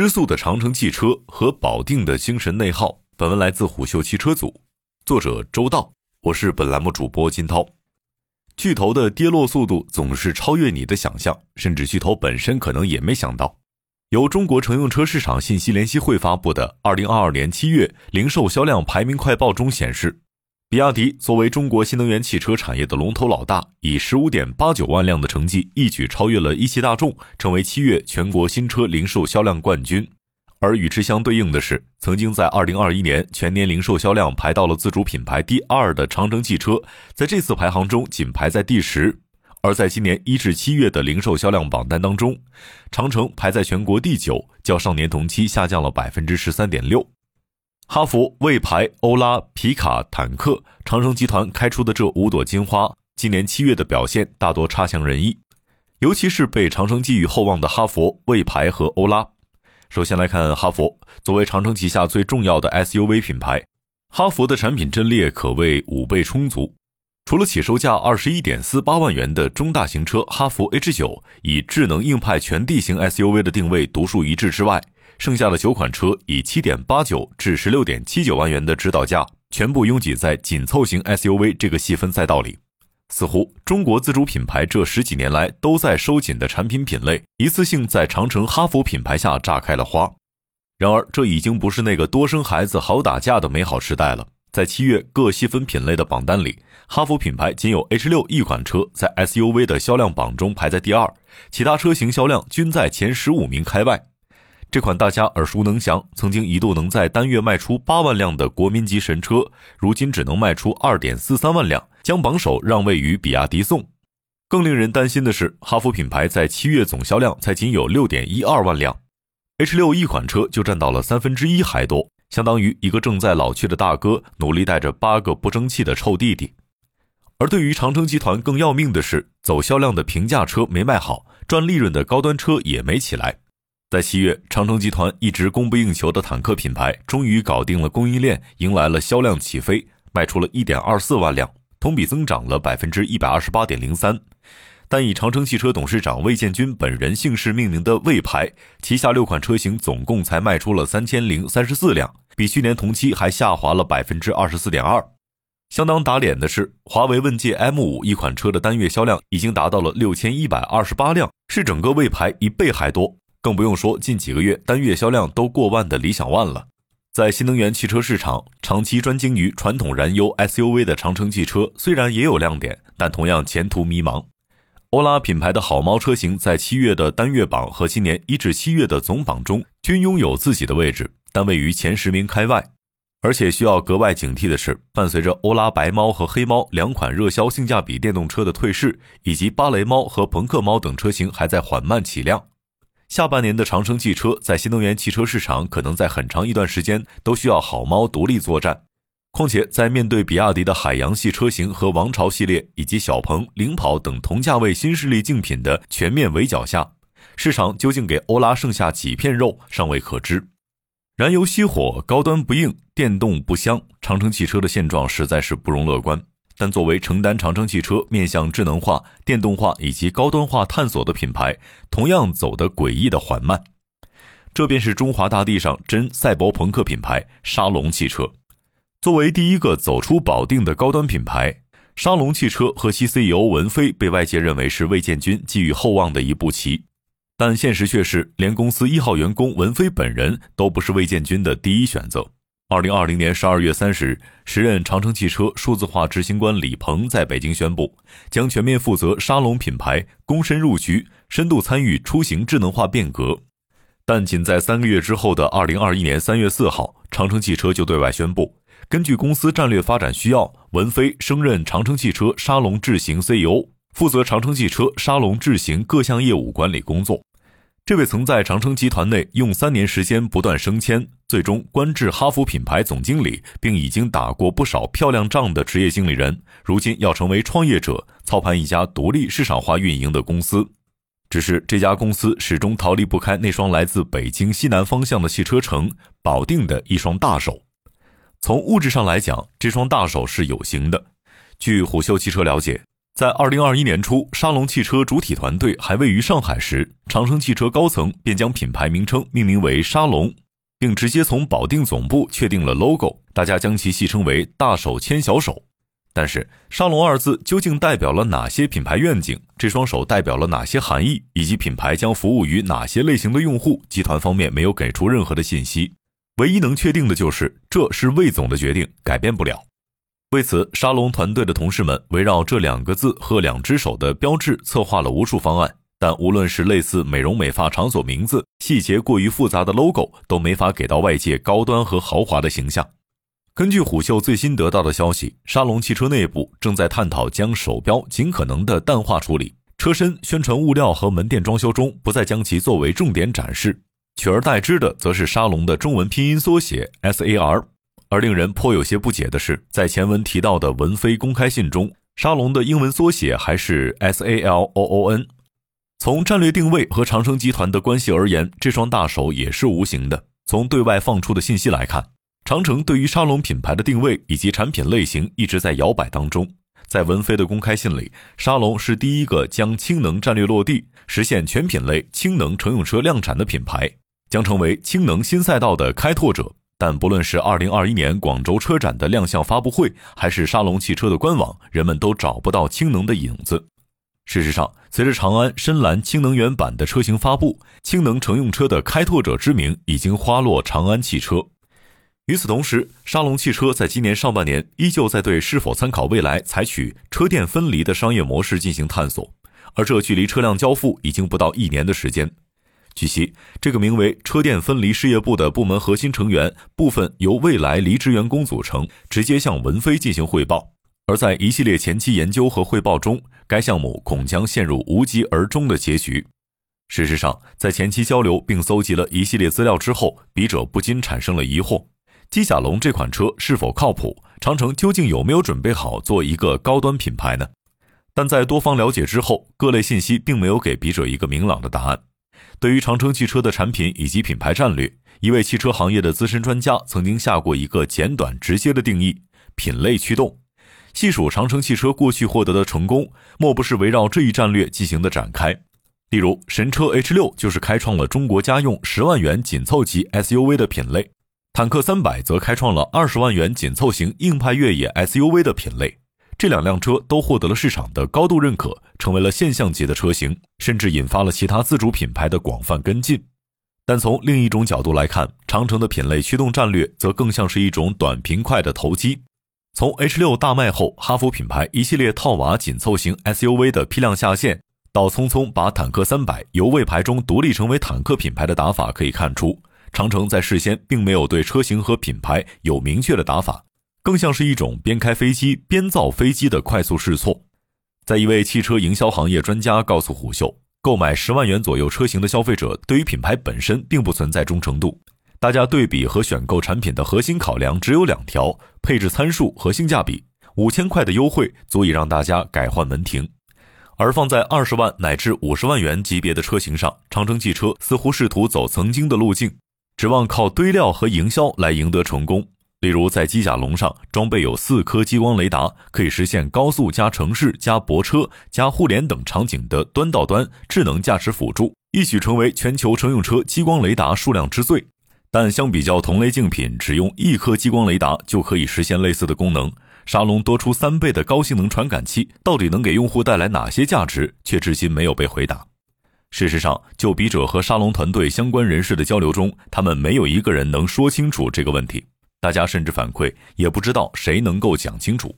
失速的长城汽车和保定的精神内耗。本文来自虎嗅汽车组，作者周道，我是本栏目主播金涛。巨头的跌落速度总是超越你的想象，甚至巨头本身可能也没想到。由中国乘用车市场信息联席会发布的《二零二二年七月零售销量排名快报》中显示。比亚迪作为中国新能源汽车产业的龙头老大，以十五点八九万辆的成绩一举超越了一汽大众，成为七月全国新车零售销量冠军。而与之相对应的是，曾经在二零二一年全年零售销量排到了自主品牌第二的长城汽车，在这次排行中仅排在第十。而在今年一至七月的零售销量榜单当中，长城排在全国第九，较上年同期下降了百分之十三点六。哈弗、魏牌、欧拉、皮卡、坦克，长城集团开出的这五朵金花，今年七月的表现大多差强人意，尤其是被长城寄予厚望的哈弗、魏牌和欧拉。首先来看哈弗，作为长城旗下最重要的 SUV 品牌，哈弗的产品阵列可谓五倍充足。除了起售价二十一点四八万元的中大型车哈弗 H 九，以智能硬派全地形 SUV 的定位独树一帜之外，剩下的九款车以七点八九至十六点七九万元的指导价，全部拥挤在紧凑型 SUV 这个细分赛道里。似乎中国自主品牌这十几年来都在收紧的产品品类，一次性在长城、哈弗品牌下炸开了花。然而，这已经不是那个多生孩子好打架的美好时代了。在七月各细分品类的榜单里，哈弗品牌仅有 H 六一款车在 SUV 的销量榜中排在第二，其他车型销量均在前十五名开外。这款大家耳熟能详、曾经一度能在单月卖出八万辆的国民级神车，如今只能卖出二点四三万辆，将榜首让位于比亚迪宋。更令人担心的是，哈弗品牌在七月总销量才仅有六点一二万辆，H 六一款车就占到了三分之一还多，相当于一个正在老去的大哥努力带着八个不争气的臭弟弟。而对于长城集团更要命的是，走销量的平价车没卖好，赚利润的高端车也没起来。在七月，长城集团一直供不应求的坦克品牌终于搞定了供应链，迎来了销量起飞，卖出了一点二四万辆，同比增长了百分之一百二十八点零三。但以长城汽车董事长魏建军本人姓氏命名的魏牌旗下六款车型总共才卖出了三千零三十四辆，比去年同期还下滑了百分之二十四点二。相当打脸的是，华为问界 M 五一款车的单月销量已经达到了六千一百二十八辆，是整个魏牌一倍还多。更不用说近几个月单月销量都过万的理想 ONE 了。在新能源汽车市场，长期专精于传统燃油 SUV 的长城汽车虽然也有亮点，但同样前途迷茫。欧拉品牌的好猫车型在七月的单月榜和今年一至七月的总榜中均拥有自己的位置，但位于前十名开外。而且需要格外警惕的是，伴随着欧拉白猫和黑猫两款热销性价比电动车的退市，以及芭蕾猫和朋克猫等车型还在缓慢起量。下半年的长城汽车在新能源汽车市场，可能在很长一段时间都需要好猫独立作战。况且，在面对比亚迪的海洋系车型和王朝系列，以及小鹏、领跑等同价位新势力竞品的全面围剿下，市场究竟给欧拉剩下几片肉，尚未可知。燃油熄火，高端不硬，电动不香，长城汽车的现状实在是不容乐观。但作为承担长城汽车面向智能化、电动化以及高端化探索的品牌，同样走得诡异的缓慢。这便是中华大地上真赛博朋克品牌沙龙汽车。作为第一个走出保定的高端品牌，沙龙汽车和其 CEO 文飞被外界认为是魏建军寄予厚望的一步棋，但现实却是，连公司一号员工文飞本人都不是魏建军的第一选择。二零二零年十二月三十日，时任长城汽车数字化执行官李鹏在北京宣布，将全面负责沙龙品牌，躬身入局，深度参与出行智能化变革。但仅在三个月之后的二零二一年三月四号，长城汽车就对外宣布，根据公司战略发展需要，文飞升任长城汽车沙龙智行 CEO，负责长城汽车沙龙智行各项业务管理工作。这位曾在长城集团内用三年时间不断升迁，最终官至哈弗品牌总经理，并已经打过不少漂亮仗的职业经理人，如今要成为创业者，操盘一家独立市场化运营的公司。只是这家公司始终逃离不开那双来自北京西南方向的汽车城保定的一双大手。从物质上来讲，这双大手是有形的。据虎嗅汽车了解。在二零二一年初，沙龙汽车主体团队还位于上海时，长城汽车高层便将品牌名称命名为沙龙，并直接从保定总部确定了 logo，大家将其戏称为“大手牵小手”。但是“沙龙”二字究竟代表了哪些品牌愿景？这双手代表了哪些含义？以及品牌将服务于哪些类型的用户？集团方面没有给出任何的信息。唯一能确定的就是，这是魏总的决定，改变不了。为此，沙龙团队的同事们围绕这两个字和两只手的标志策划了无数方案，但无论是类似美容美发场所名字、细节过于复杂的 logo，都没法给到外界高端和豪华的形象。根据虎嗅最新得到的消息，沙龙汽车内部正在探讨将手标尽可能的淡化处理，车身、宣传物料和门店装修中不再将其作为重点展示，取而代之的则是沙龙的中文拼音缩写 S A R。而令人颇有些不解的是，在前文提到的文飞公开信中，沙龙的英文缩写还是 S A L O O N。从战略定位和长城集团的关系而言，这双大手也是无形的。从对外放出的信息来看，长城对于沙龙品牌的定位以及产品类型一直在摇摆当中。在文飞的公开信里，沙龙是第一个将氢能战略落地、实现全品类氢能乘用车量产的品牌，将成为氢能新赛道的开拓者。但不论是二零二一年广州车展的亮相发布会，还是沙龙汽车的官网，人们都找不到氢能的影子。事实上，随着长安深蓝氢能源版的车型发布，氢能乘用车的开拓者之名已经花落长安汽车。与此同时，沙龙汽车在今年上半年依旧在对是否参考未来采取车电分离的商业模式进行探索，而这距离车辆交付已经不到一年的时间。据悉，这个名为“车电分离事业部”的部门核心成员部分由未来离职员工组成，直接向文飞进行汇报。而在一系列前期研究和汇报中，该项目恐将陷入无疾而终的结局。事实上，在前期交流并搜集了一系列资料之后，笔者不禁产生了疑惑：机甲龙这款车是否靠谱？长城究竟有没有准备好做一个高端品牌呢？但在多方了解之后，各类信息并没有给笔者一个明朗的答案。对于长城汽车的产品以及品牌战略，一位汽车行业的资深专家曾经下过一个简短直接的定义：品类驱动。细数长城汽车过去获得的成功，莫不是围绕这一战略进行的展开。例如，神车 H 六就是开创了中国家用十万元紧凑级 SUV 的品类，坦克三百则开创了二十万元紧凑型硬派越野 SUV 的品类。这两辆车都获得了市场的高度认可，成为了现象级的车型，甚至引发了其他自主品牌的广泛跟进。但从另一种角度来看，长城的品类驱动战略则更像是一种短平快的投机。从 H 六大卖后，哈弗品牌一系列套娃紧凑型 SUV 的批量下线，到匆匆把坦克三百由魏牌中独立成为坦克品牌的打法，可以看出，长城在事先并没有对车型和品牌有明确的打法。更像是一种边开飞机边造飞机的快速试错。在一位汽车营销行业专家告诉虎嗅，购买十万元左右车型的消费者对于品牌本身并不存在忠诚度。大家对比和选购产品的核心考量只有两条：配置参数和性价比。五千块的优惠足以让大家改换门庭。而放在二十万乃至五十万元级别的车型上，长城汽车似乎试图走曾经的路径，指望靠堆料和营销来赢得成功。例如，在机甲龙上装备有四颗激光雷达，可以实现高速加城市加泊车加互联等场景的端到端智能驾驶辅助，一举成为全球乘用车激光雷达数量之最。但相比较同类竞品，只用一颗激光雷达就可以实现类似的功能，沙龙多出三倍的高性能传感器，到底能给用户带来哪些价值，却至今没有被回答。事实上，就笔者和沙龙团队相关人士的交流中，他们没有一个人能说清楚这个问题。大家甚至反馈，也不知道谁能够讲清楚。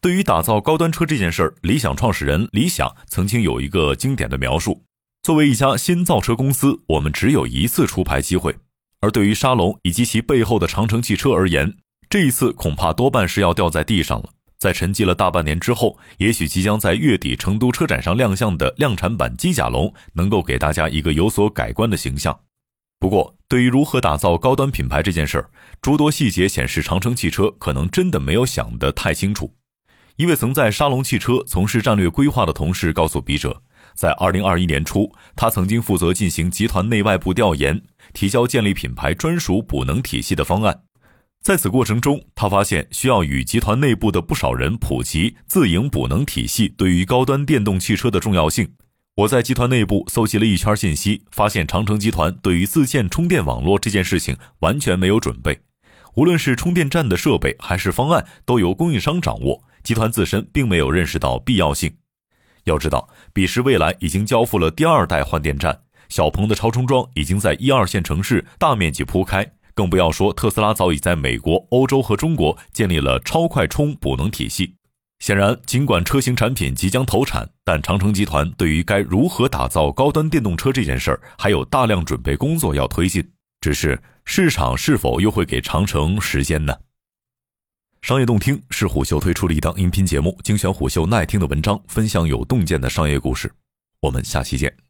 对于打造高端车这件事儿，理想创始人李想曾经有一个经典的描述：作为一家新造车公司，我们只有一次出牌机会。而对于沙龙以及其背后的长城汽车而言，这一次恐怕多半是要掉在地上了。在沉寂了大半年之后，也许即将在月底成都车展上亮相的量产版机甲龙，能够给大家一个有所改观的形象。不过，对于如何打造高端品牌这件事儿，诸多细节显示，长城汽车可能真的没有想得太清楚。一位曾在沙龙汽车从事战略规划的同事告诉笔者，在二零二一年初，他曾经负责进行集团内外部调研，提交建立品牌专属补能体系的方案。在此过程中，他发现需要与集团内部的不少人普及自营补能体系对于高端电动汽车的重要性。我在集团内部搜集了一圈信息，发现长城集团对于自建充电网络这件事情完全没有准备，无论是充电站的设备还是方案，都由供应商掌握，集团自身并没有认识到必要性。要知道，彼时蔚来已经交付了第二代换电站，小鹏的超充桩已经在一二线城市大面积铺开，更不要说特斯拉早已在美国、欧洲和中国建立了超快充补能体系。显然，尽管车型产品即将投产，但长城集团对于该如何打造高端电动车这件事儿，还有大量准备工作要推进。只是市场是否又会给长城时间呢？商业洞听是虎嗅推出的一档音频节目，精选虎嗅耐听的文章，分享有洞见的商业故事。我们下期见。